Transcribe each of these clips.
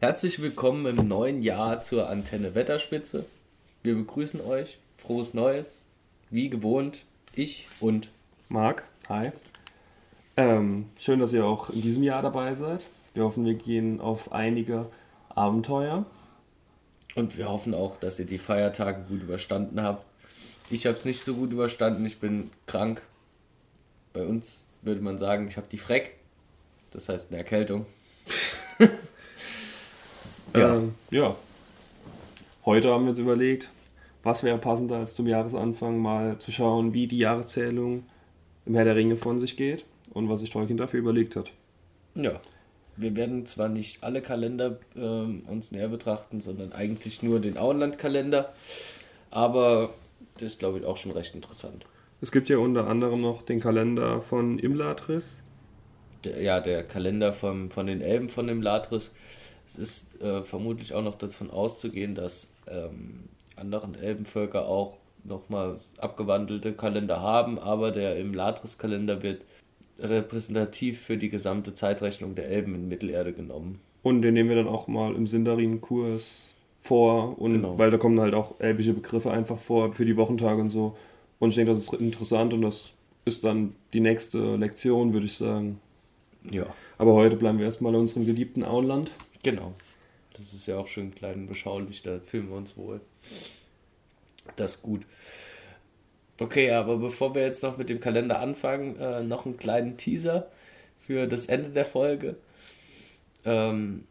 Herzlich willkommen im neuen Jahr zur Antenne Wetterspitze. Wir begrüßen euch. Frohes Neues. Wie gewohnt, ich und Marc. Hi. Ähm, schön, dass ihr auch in diesem Jahr dabei seid. Wir hoffen, wir gehen auf einige Abenteuer. Und wir hoffen auch, dass ihr die Feiertage gut überstanden habt. Ich habe es nicht so gut überstanden. Ich bin krank. Bei uns würde man sagen, ich habe die Freck. Das heißt eine Erkältung. ja. Ähm, ja. Heute haben wir uns überlegt, was wäre passender als zum Jahresanfang mal zu schauen, wie die Jahreszählung im Herr der Ringe von sich geht und was sich Tolkien dafür überlegt hat. Ja. Wir werden zwar nicht alle Kalender äh, uns näher betrachten, sondern eigentlich nur den Auenland-Kalender, aber das ist, glaube ich, auch schon recht interessant. Es gibt ja unter anderem noch den Kalender von Imladris. Der, ja, der Kalender vom, von den Elben von Imladris. Es ist äh, vermutlich auch noch davon auszugehen, dass ähm, anderen Elbenvölker auch nochmal abgewandelte Kalender haben, aber der Imladris-Kalender wird repräsentativ für die gesamte Zeitrechnung der Elben in Mittelerde genommen. Und den nehmen wir dann auch mal im Sindarin-Kurs vor, und genau. weil da kommen halt auch elbische Begriffe einfach vor für die Wochentage und so. Und ich denke, das ist interessant und das ist dann die nächste Lektion, würde ich sagen. Ja. Aber heute bleiben wir erstmal in unserem geliebten Auenland. Genau. Das ist ja auch schön klein und beschaulich, da fühlen wir uns wohl. Das ist gut. Okay, aber bevor wir jetzt noch mit dem Kalender anfangen, äh, noch einen kleinen Teaser für das Ende der Folge. Ähm,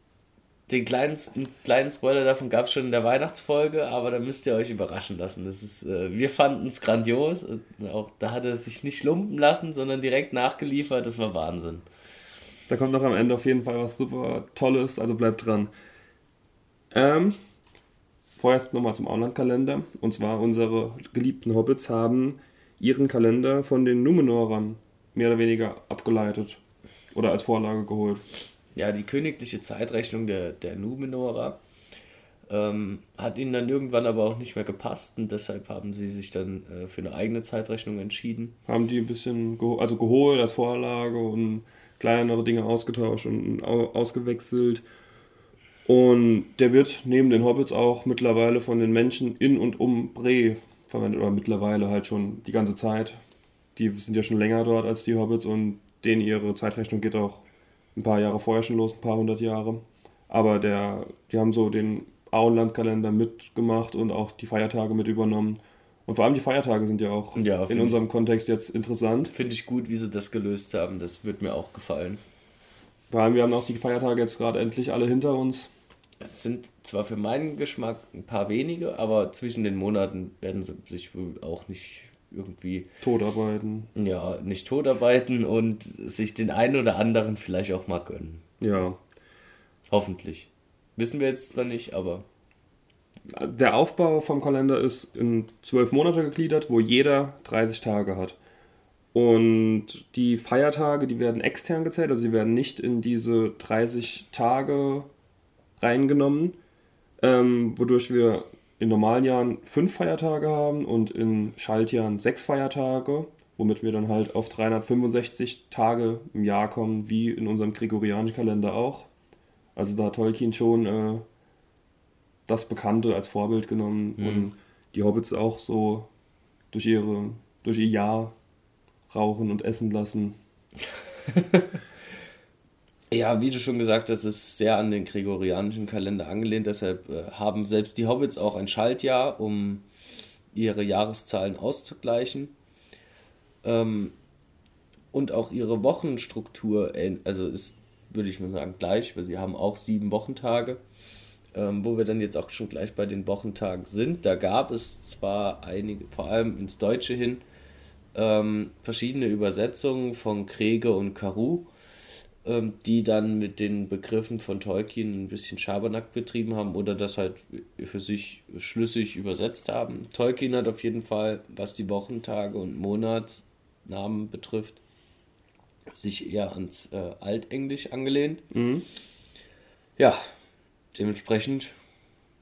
den kleinen, kleinen Spoiler davon gab es schon in der Weihnachtsfolge, aber da müsst ihr euch überraschen lassen. Das ist, äh, wir fanden es grandios. Auch da hat er sich nicht lumpen lassen, sondern direkt nachgeliefert. Das war Wahnsinn. Da kommt noch am Ende auf jeden Fall was super Tolles, also bleibt dran. Ähm, vorerst nochmal zum Auenland-Kalender. Und zwar unsere geliebten Hobbits haben ihren Kalender von den Numenorern mehr oder weniger abgeleitet oder als Vorlage geholt ja, die königliche Zeitrechnung der, der Numenorer ähm, hat ihnen dann irgendwann aber auch nicht mehr gepasst und deshalb haben sie sich dann äh, für eine eigene Zeitrechnung entschieden. Haben die ein bisschen geho also geholt als Vorlage und kleinere Dinge ausgetauscht und ausgewechselt. Und der wird neben den Hobbits auch mittlerweile von den Menschen in und um Bre verwendet, oder mittlerweile halt schon die ganze Zeit. Die sind ja schon länger dort als die Hobbits und denen ihre Zeitrechnung geht auch ein paar Jahre vorher schon los, ein paar hundert Jahre. Aber der, die haben so den Auenlandkalender mitgemacht und auch die Feiertage mit übernommen. Und vor allem die Feiertage sind ja auch ja, in unserem ich, Kontext jetzt interessant. Finde ich gut, wie sie das gelöst haben. Das wird mir auch gefallen. Vor allem, wir haben auch die Feiertage jetzt gerade endlich alle hinter uns. Es sind zwar für meinen Geschmack ein paar wenige, aber zwischen den Monaten werden sie sich wohl auch nicht irgendwie totarbeiten. Ja, nicht totarbeiten und sich den einen oder anderen vielleicht auch mal gönnen. Ja. Hoffentlich. Wissen wir jetzt zwar nicht, aber. Der Aufbau vom Kalender ist in zwölf Monate gegliedert, wo jeder 30 Tage hat. Und die Feiertage, die werden extern gezählt, also sie werden nicht in diese 30 Tage reingenommen, ähm, wodurch wir in normalen Jahren fünf Feiertage haben und in Schaltjahren sechs Feiertage, womit wir dann halt auf 365 Tage im Jahr kommen, wie in unserem gregorianischen Kalender auch. Also da hat Tolkien schon äh, das Bekannte als Vorbild genommen mhm. und die Hobbits auch so durch ihre durch ihr Jahr rauchen und essen lassen. Ja, wie du schon gesagt hast, ist sehr an den gregorianischen Kalender angelehnt. Deshalb äh, haben selbst die Hobbits auch ein Schaltjahr, um ihre Jahreszahlen auszugleichen. Ähm, und auch ihre Wochenstruktur, also ist, würde ich mal sagen, gleich, weil sie haben auch sieben Wochentage. Ähm, wo wir dann jetzt auch schon gleich bei den Wochentagen sind. Da gab es zwar einige, vor allem ins Deutsche hin, ähm, verschiedene Übersetzungen von Krege und Karu ähm, die dann mit den Begriffen von Tolkien ein bisschen Schabernack betrieben haben oder das halt für sich schlüssig übersetzt haben. Tolkien hat auf jeden Fall, was die Wochentage und Monatsnamen betrifft, sich eher ans äh, Altenglisch angelehnt. Mhm. Ja, dementsprechend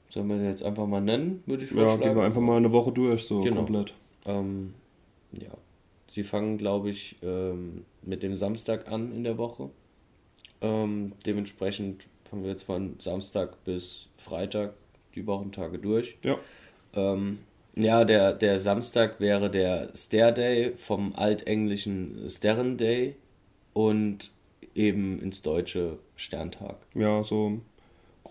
sollen wir jetzt einfach mal nennen, würde ich vorschlagen. Ja, gehen wir einfach mal eine Woche durch, so genau. komplett. Ähm, ja, sie fangen, glaube ich, ähm, mit dem Samstag an in der Woche. Ähm, dementsprechend fangen wir jetzt von Samstag bis Freitag die Wochentage durch. Ja. Ähm, ja, der, der Samstag wäre der Stair Day vom altenglischen Stern Day und eben ins Deutsche Sterntag. Ja, so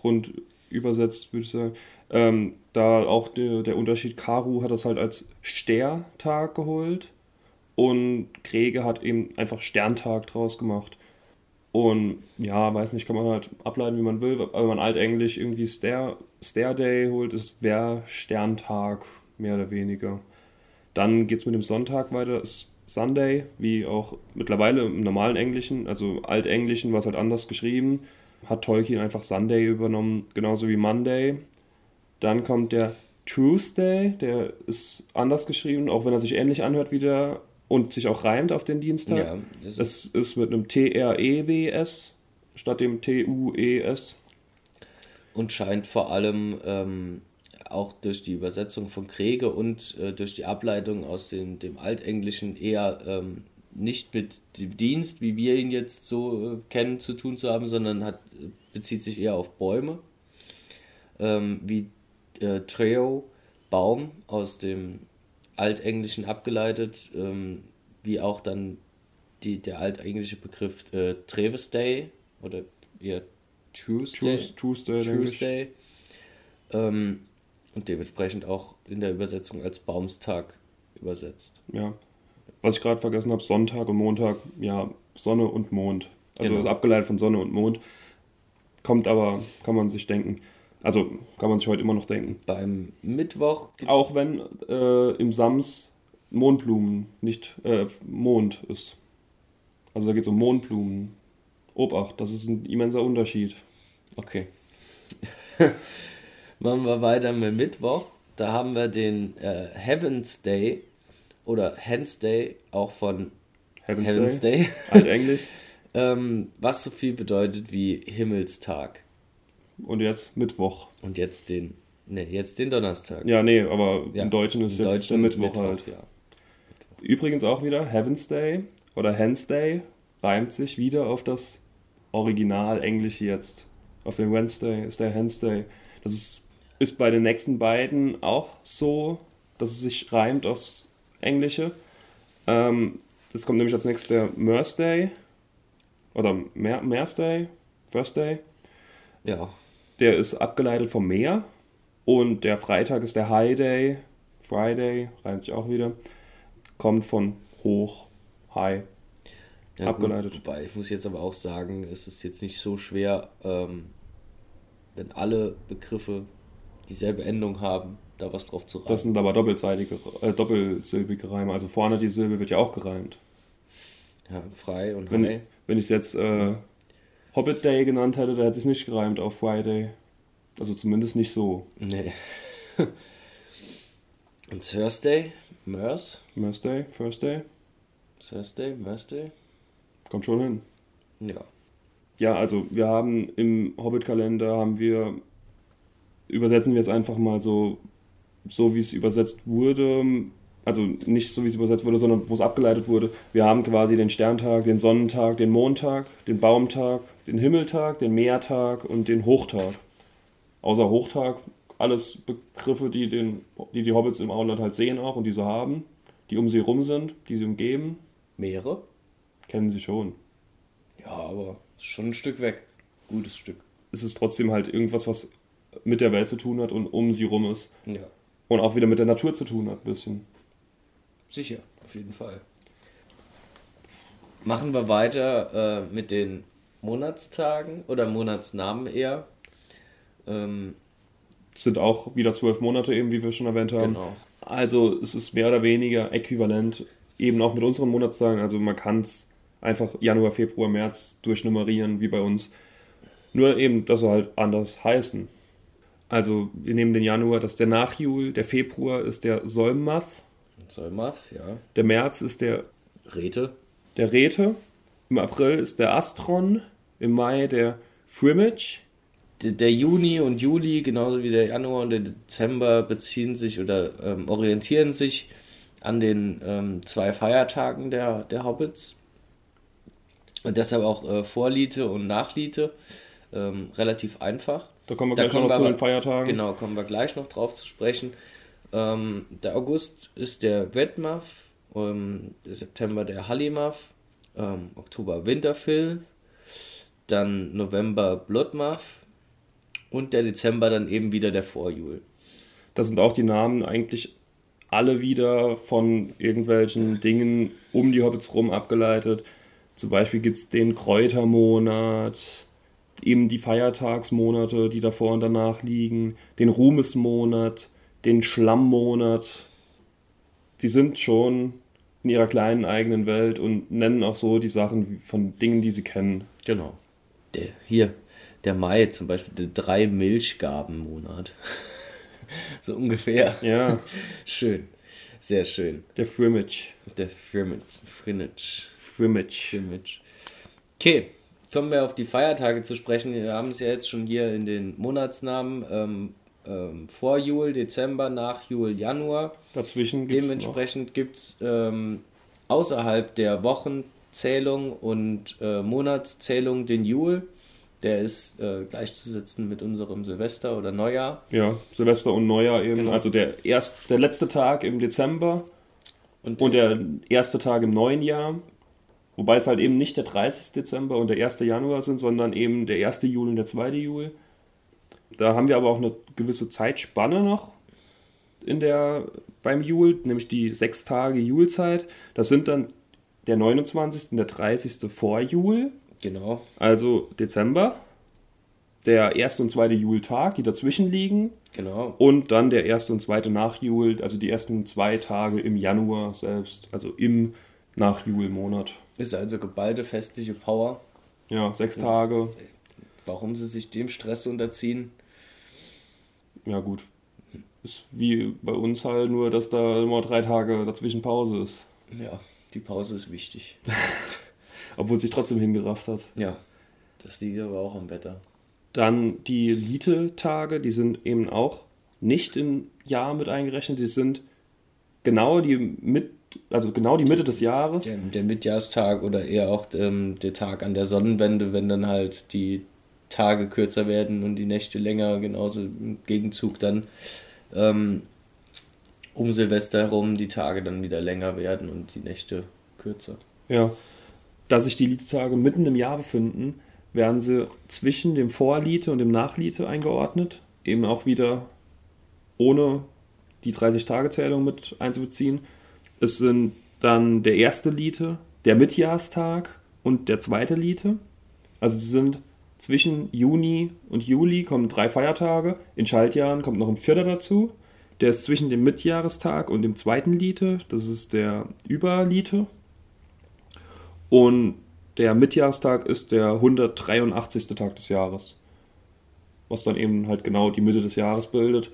grundübersetzt würde ich sagen. Ähm, da auch der, der Unterschied, Karu hat das halt als Stertag geholt und Krege hat eben einfach Sterntag draus gemacht. Und ja, weiß nicht, kann man halt ableiten, wie man will. Aber wenn man altenglisch irgendwie Stair, Stair Day holt, ist wäre Sterntag, mehr oder weniger. Dann geht es mit dem Sonntag weiter, ist Sunday, wie auch mittlerweile im normalen Englischen, also Altenglischen war es halt anders geschrieben, hat Tolkien einfach Sunday übernommen, genauso wie Monday. Dann kommt der Tuesday, der ist anders geschrieben, auch wenn er sich ähnlich anhört wie der und sich auch reimt auf den Dienstag. Ja, das das ist, mit einem T-R-E-W-S statt dem T-U-E-S. und scheint vor allem ähm, auch durch die Übersetzung von Krege und äh, durch die Ableitung aus dem, dem Altenglischen eher ähm, nicht mit dem Dienst, wie wir ihn jetzt so äh, kennen, zu tun zu haben, sondern hat, bezieht sich eher auf Bäume, ähm, wie äh, Treo, Baum aus dem Altenglischen abgeleitet, ähm, wie auch dann die, der altenglische Begriff äh, Treves Day oder eher Tuesday. Tues- Tuesday. Tuesday. Ähm, und dementsprechend auch in der Übersetzung als Baumstag übersetzt. Ja. Was ich gerade vergessen habe, Sonntag und Montag, ja, Sonne und Mond. Also Genau. abgeleitet von Sonne und Mond. Kommt aber, kann man sich denken. Also kann man sich heute immer noch denken. Beim Mittwoch Auch wenn äh, im Sams Mondblumen nicht äh, Mond ist. Also da geht es um Mondblumen. Obacht, das ist ein immenser Unterschied. Okay. Machen wir weiter mit Mittwoch. Da haben wir den äh, Heaven's Day oder Hens Day, auch von Heaven's, Heaven's Day. Day, Altenglisch. ähm, was so viel bedeutet wie Himmelstag. Und jetzt Mittwoch. Und jetzt den, ne, jetzt den Donnerstag. Ja, nee, aber Ja, im Deutschen ist im jetzt Deutschen der Mittwoch, halt. ja. Übrigens auch wieder Heaven's Day oder Hens Day reimt sich wieder auf das Original Englisch jetzt. Auf den Wednesday ist der Hens Day. Das ist, ist bei den nächsten beiden auch so, dass es sich reimt aufs Englische. Ähm, das kommt nämlich als nächstes der Merce Day oder Mer Merce Day, First Day. Ja, Der ist abgeleitet vom Meer. Und der Freitag ist der High Day. Friday, reimt sich auch wieder. Kommt von hoch, high. Ja, abgeleitet. Gut, wobei, ich muss jetzt aber auch sagen, es ist jetzt nicht so schwer, ähm, wenn alle Begriffe dieselbe Endung haben, da was drauf zu reimen. Das sind aber doppelseitige, äh, doppelsilbige Reime. Also vorne die Silbe wird ja auch gereimt. ja, frei und Wenn, high. wenn ich es jetzt äh, Hobbit Day genannt hätte, da hätte es nicht gereimt auf Friday. Also zumindest nicht so. Nee. und Thursday, Mers, Merce Day, First Day, Thursday, Thursday. kommt schon hin. Ja. Ja, also wir haben im Hobbit-Kalender haben wir, übersetzen wir es einfach mal so, so wie es übersetzt wurde, also nicht so wie es übersetzt wurde, sondern wo es abgeleitet wurde. Wir haben quasi den Sterntag, den Sonnentag, den Mondtag, den Baumtag, den Himmeltag, den Meertag und den Hochtag. Außer Hochtag, alles Begriffe, die, den, die die Hobbits im Auenland halt sehen auch und die sie haben, die um sie rum sind, die sie umgeben, Meere? kennen sie schon. Ja, aber ist schon ein Stück weg. Gutes Stück. es ist trotzdem halt irgendwas, was mit der Welt zu tun hat und um sie rum ist. Ja, Und auch wieder mit der Natur zu tun hat, ein bisschen. sicher, auf jeden Fall. Machen wir weiter äh, mit den Monatstagen oder Monatsnamen eher. Ähm, sind auch wieder zwölf Monate, eben wie wir schon erwähnt haben. genau. Also es ist mehr oder weniger äquivalent, eben auch mit unseren Monatstagen. Also man kann es einfach Januar, Februar, März durchnummerieren, wie bei uns. Nur eben, dass sie halt anders heißen. Also wir nehmen den Januar, das ist der Nachjul, der Februar ist der Solmath, Solmath, ja. der März ist der Rete. der Rete, im April ist der Astron, im Mai der Frimage, Der, der Juni und Juli, genauso wie der Januar und der Dezember, beziehen sich oder ähm, orientieren sich an den ähm, zwei Feiertagen der, der Hobbits. Und deshalb auch äh, Vorliete und Nachliete. ähm, relativ einfach. Da kommen wir Da gleich kommen noch wir zu aber- den Feiertagen. Genau, kommen wir gleich noch drauf zu sprechen. Ähm, der August ist der Wetmuff, ähm, der September der Hallimuff, ähm, Oktober Winterfill, dann November Bloodmuff und der Dezember dann eben wieder der Vorjul. Das sind auch die Namen eigentlich alle wieder von irgendwelchen Dingen um die Hobbits rum abgeleitet. Zum Beispiel gibt es den Kräutermonat, eben die Feiertagsmonate, die davor und danach liegen, den Ruhmesmonat, den Schlammmonat. Sie sind schon in ihrer kleinen eigenen Welt und nennen auch so die Sachen von Dingen, die sie kennen. Genau. Der, hier, der Mai zum Beispiel, der drei Milchgabenmonat. so ungefähr. Ja, Schön. Sehr schön. der Frimmage. Der Frimage. Frinage. Frimmage. Filmage. Okay, kommen wir auf die Feiertage zu sprechen. Wir haben es ja jetzt schon hier in den Monatsnamen. Ähm, ähm, vor Jul, Dezember, nach Jul, Januar. Dazwischen gibt es. Dementsprechend gibt es ähm, außerhalb der Wochenzählung und äh, Monatszählung den Jul. Der ist äh, gleichzusetzen mit unserem Silvester oder Neujahr. Ja, Silvester und Neujahr eben. Genau. Also der, erst, der letzte Tag im Dezember Und, und der erste Tag im neuen Jahr. Wobei es halt eben nicht der 30. Dezember und der 1. Januar sind, sondern eben der 1. Juli und der 2. Juli. Da haben wir aber auch eine gewisse Zeitspanne noch in der, beim Jul, nämlich die sechs Tage Julzeit. Das sind dann der 29. und der 30. vor Jul, genau. also Dezember. Der 1. und 2. Jultag, die dazwischen liegen. Genau. Und dann der erste und zweite nach Jul, also die ersten zwei Tage im Januar selbst, also im nach Jul-Monat. Ist also geballte festliche Power. Ja, sechs Tage. Warum sie sich dem Stress unterziehen, Ja, gut. Ist wie bei uns halt nur, dass da immer drei Tage dazwischen Pause ist. ja, die Pause ist wichtig. Obwohl es sich trotzdem hingerafft hat. Ja, das liegt aber auch am Wetter. Dann die Lite-Tage, die sind eben auch nicht im Jahr mit eingerechnet. Die sind genau die mit, also genau die Mitte des Jahres. Der, der Mitjahrstag oder eher auch ähm, der Tag an der Sonnenwende, wenn dann halt die Tage kürzer werden und die Nächte länger, genauso im Gegenzug dann ähm, um Silvester herum die Tage dann wieder länger werden und die Nächte kürzer. Ja. Da sich die Lite-Tage mitten im Jahr befinden, werden sie zwischen dem Vorlite und dem Nachlite eingeordnet. Eben auch wieder ohne die 30-Tage-Zählung mit einzubeziehen. Es sind dann der erste Lite, der Mitjahrstag und der zweite Lite. Also sie sind zwischen Juni und Juli kommen drei Feiertage. In Schaltjahren kommt noch ein vierter dazu. Der ist zwischen dem Mitjahrestag und dem zweiten Lite. Das ist der Überlite. Und der Mitjahrestag ist der 183. Tag des Jahres. Was dann eben halt genau die Mitte des Jahres bildet.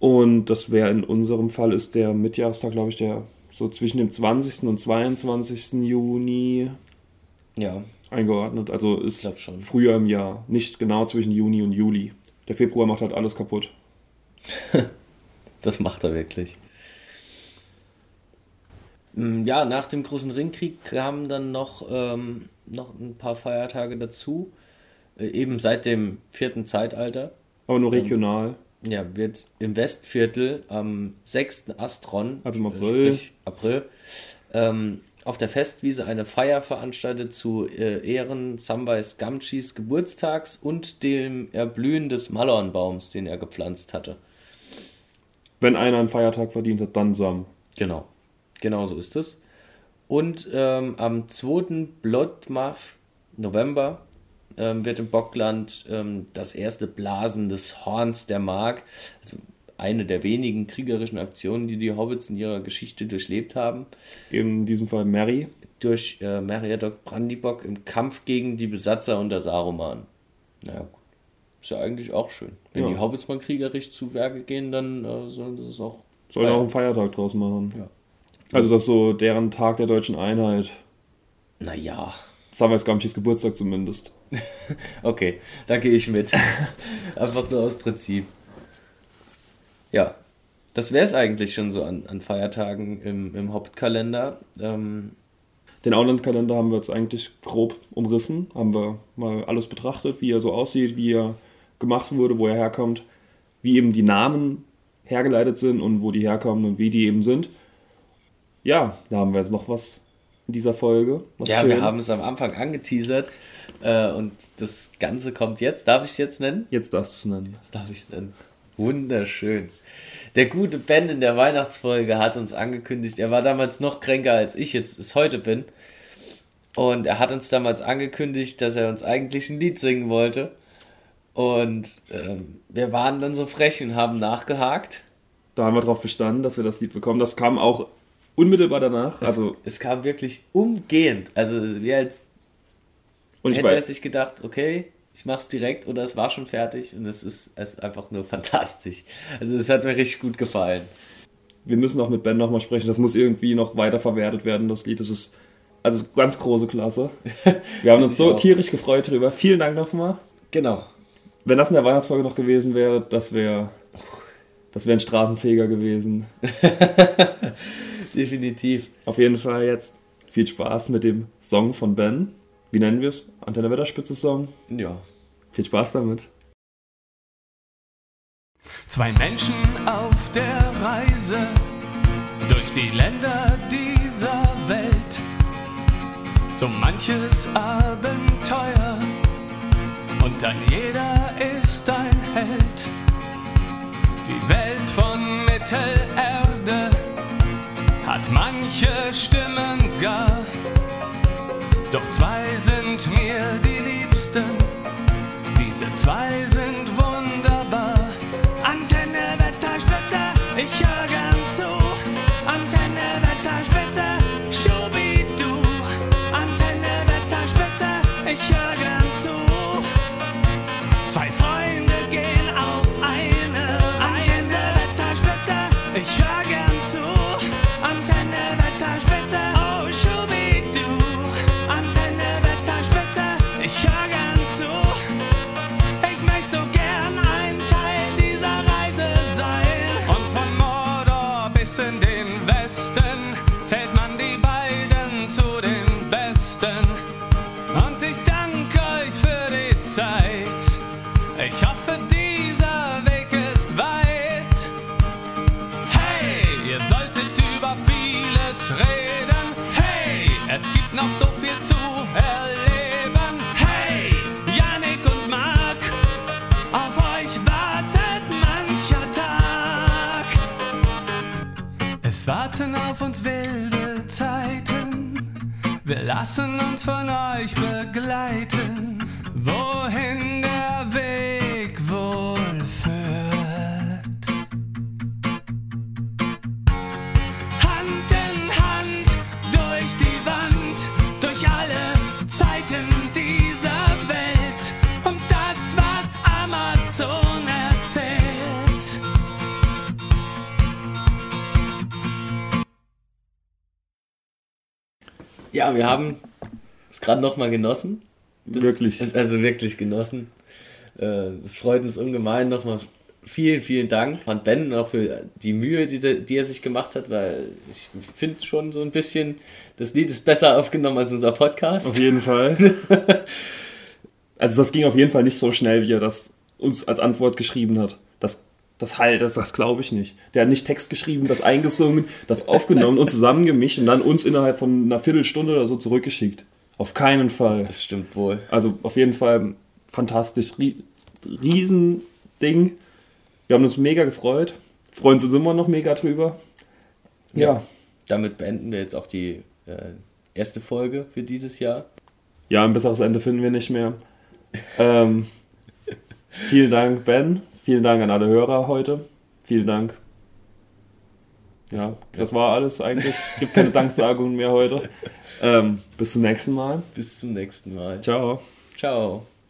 Und das wäre in unserem Fall ist der Mitjahrestag, glaube ich, der so zwischen dem 20. und 22. Juni Ja, eingeordnet. Also ist früher im Jahr, nicht genau zwischen Juni und Juli. Der Februar macht halt alles kaputt. das macht er wirklich. Mm, Ja, nach dem großen Ringkrieg kamen dann noch, ähm, noch ein paar Feiertage dazu. Äh, eben seit dem vierten Zeitalter. Aber nur regional. Ja, wird im Westviertel am 6. Astron, Also im äh, April. sprich April ähm, auf der Festwiese eine Feier veranstaltet zu äh, Ehren Samwais Gamgis Geburtstags und dem Erblühen des Malornbaums, den er gepflanzt hatte. Wenn einer einen Feiertag verdient hat, dann Sam. Genau, genau so ist es. Und ähm, am 2. Bloodmuff November ähm, wird im Bockland ähm, das erste Blasen des Horns der Mark, also eine der wenigen kriegerischen Aktionen, die die Hobbits in ihrer Geschichte durchlebt haben, In diesem Fall Mary. durch äh, Meriadoc Brandybock im Kampf gegen die Besatzer unter Saruman. Naja, gut. Ist ja eigentlich auch schön. Wenn Ja. die Hobbits mal kriegerisch zu Werke gehen, dann äh, sollen sie es auch. Sollen auch einen Feiertag draus machen. Ja. Also das ist so deren Tag der deutschen Einheit. Naja. Samwise Gamgees Geburtstag zumindest. Okay, da gehe ich mit. Einfach nur aus Prinzip. Ja, das wäre es eigentlich schon so an, an Feiertagen im, im Hauptkalender. Ähm, Den Outland-Kalender haben wir jetzt eigentlich grob umrissen, haben wir mal alles betrachtet, wie er so aussieht, wie er gemacht wurde, wo er herkommt, wie eben die Namen hergeleitet sind und wo die herkommen und wie die eben sind. Ja, da haben wir jetzt noch was in dieser Folge. ja, wir haben es am Anfang angeteasert äh, und das Ganze kommt jetzt. Darf ich es jetzt nennen? Jetzt darfst du es nennen. Jetzt darf ich es nennen. Wunderschön. Der gute Ben in der Weihnachtsfolge hat uns angekündigt, er war damals noch kränker als ich jetzt es heute bin. Und er hat uns damals angekündigt, dass er uns eigentlich ein Lied singen wollte. Und ähm, wir waren dann so frech und haben nachgehakt. Da haben wir darauf bestanden, dass wir das Lied bekommen. Das kam auch unmittelbar danach. Es, also es kam wirklich umgehend. Also wir als und ich hätte er sich gedacht, okay, ich mach's direkt oder es war schon fertig und es ist, es ist einfach nur fantastisch. Also es hat mir richtig gut gefallen. Wir müssen auch mit Ben nochmal sprechen, das muss irgendwie noch weiter verwertet werden, das Lied. Das ist also ganz große Klasse. Wir haben uns so tierisch gefreut darüber. Vielen Dank nochmal. Genau. Wenn das in der Weihnachtsfolge noch gewesen wäre, das wäre das wäre ein Straßenfeger gewesen. Definitiv. Auf jeden Fall jetzt viel Spaß mit dem Song von Ben wie nennen wir es? Antenne Wetterspitze Song? Ja. Viel Spaß damit. Zwei Menschen auf der Reise durch die Länder dieser Welt. So manches Abenteuer und ein jeder ist ein Held. Die Welt von Mittelerde hat manche Stimmen gar doch zwei sind mir die Liebsten, diese zwei sind wunderbar. Antenne, Wetterspitze, ich höre noch so viel zu erleben. Hey, Janik und Marc, auf euch wartet mancher Tag. Es warten auf uns wilde Zeiten. Wir lassen uns von euch begleiten, wohin der Ja, wir haben es gerade nochmal genossen. Das, Wirklich. Also wirklich genossen. Äh, Es freut uns ungemein. Nochmal vielen, vielen Dank an Ben auch für die Mühe, die, die er sich gemacht hat, weil ich finde schon so ein bisschen, das Lied ist besser aufgenommen als unser Podcast. Auf jeden Fall. also das ging auf jeden Fall nicht so schnell, wie er das uns als Antwort geschrieben hat. Das, halt, das, das glaube ich nicht. Der hat nicht Text geschrieben, das eingesungen, das aufgenommen und zusammengemischt und dann uns innerhalb von einer Viertelstunde oder so zurückgeschickt. Auf keinen Fall. Das stimmt wohl. Also auf jeden Fall fantastisch. Rie Riesending. Wir haben uns mega gefreut. Freuen uns immer noch mega drüber. Ja. Ja. Damit beenden wir jetzt auch die äh, erste Folge für dieses Jahr. Ja, ein besseres Ende finden wir nicht mehr. Ähm, vielen Dank, Ben. Vielen Dank an alle Hörer heute. Vielen Dank. Ja, das war alles eigentlich. Gibt keine Danksagungen mehr heute. Ähm, bis zum nächsten Mal. Bis zum nächsten Mal. Ciao. Ciao.